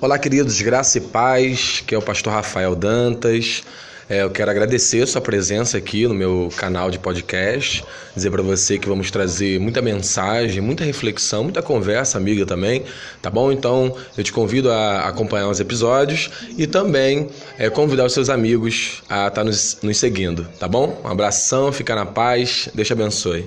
Olá, queridos, graça e paz, que é o pastor Rafael Dantas. É, eu quero agradecer a sua presença aqui no meu canal de podcast, dizer para você que vamos trazer muita mensagem, muita reflexão, muita conversa amiga também, tá bom? Então eu te convido a acompanhar os episódios e também é, convidar os seus amigos a estar nos, nos seguindo, tá bom? Um abração, fica na paz, Deus te abençoe.